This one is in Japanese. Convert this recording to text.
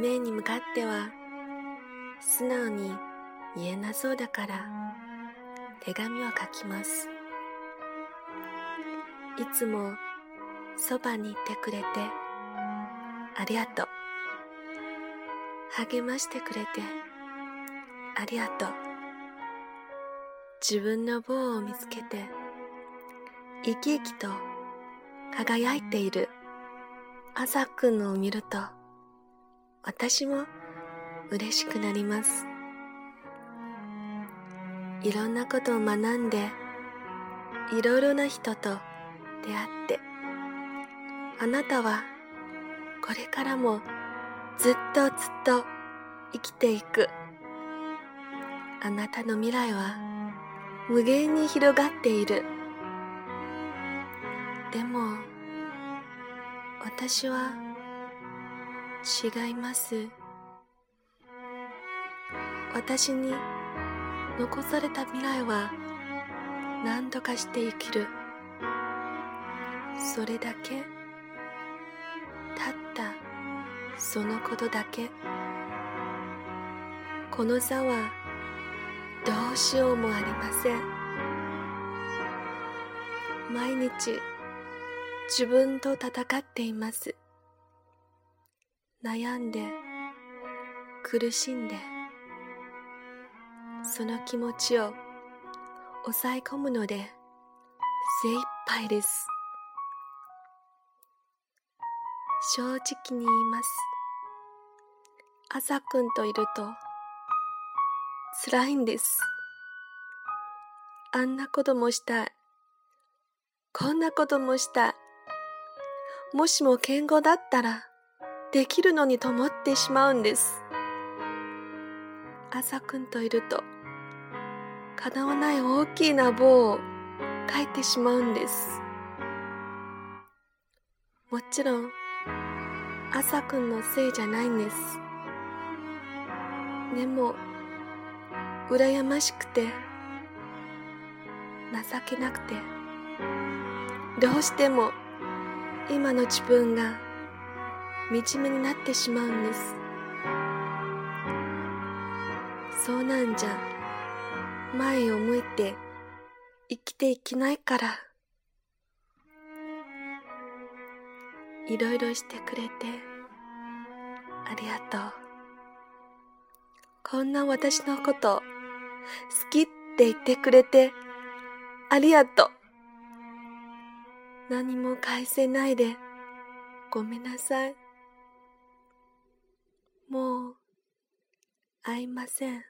目に向かっては素直に言えなそうだから手紙を書きます。いつもそばにいてくれてありがとう。励ましてくれてありがとう。自分の棒を見つけて生き生きと輝いている。朝くんを見ると私も嬉しくなります。いろんなことを学んでいろいろな人と出会ってあなたはこれからもずっとずっと生きていく。あなたの未来は無限に広がっている。でも私は違います。私に残された未来は何とかして生きる。それだけ。たった。そのことだけ。この差はどうしようもありません。毎日自分と戦っています。悩んで苦しんでその気持ちを抑え込むので精一杯です。正直に言います。朝くんといると辛いんです。あんなこともしたいこんなこともした。いもしも健康だったらできるのにと思ってしまうんです。朝くんといると叶わない大きな棒を書いてしまうんです。もちろん朝くんのせいじゃないんです。でも羨ましくて情けなくてどうしても今の自分が惨めになってしまうんです。そうなんじゃ。前を向いて生きていけないから。いろいろしてくれてありがとう。こんな私のこと好きって言ってくれてありがとう。何も返せないでごめんなさい。もう会いません。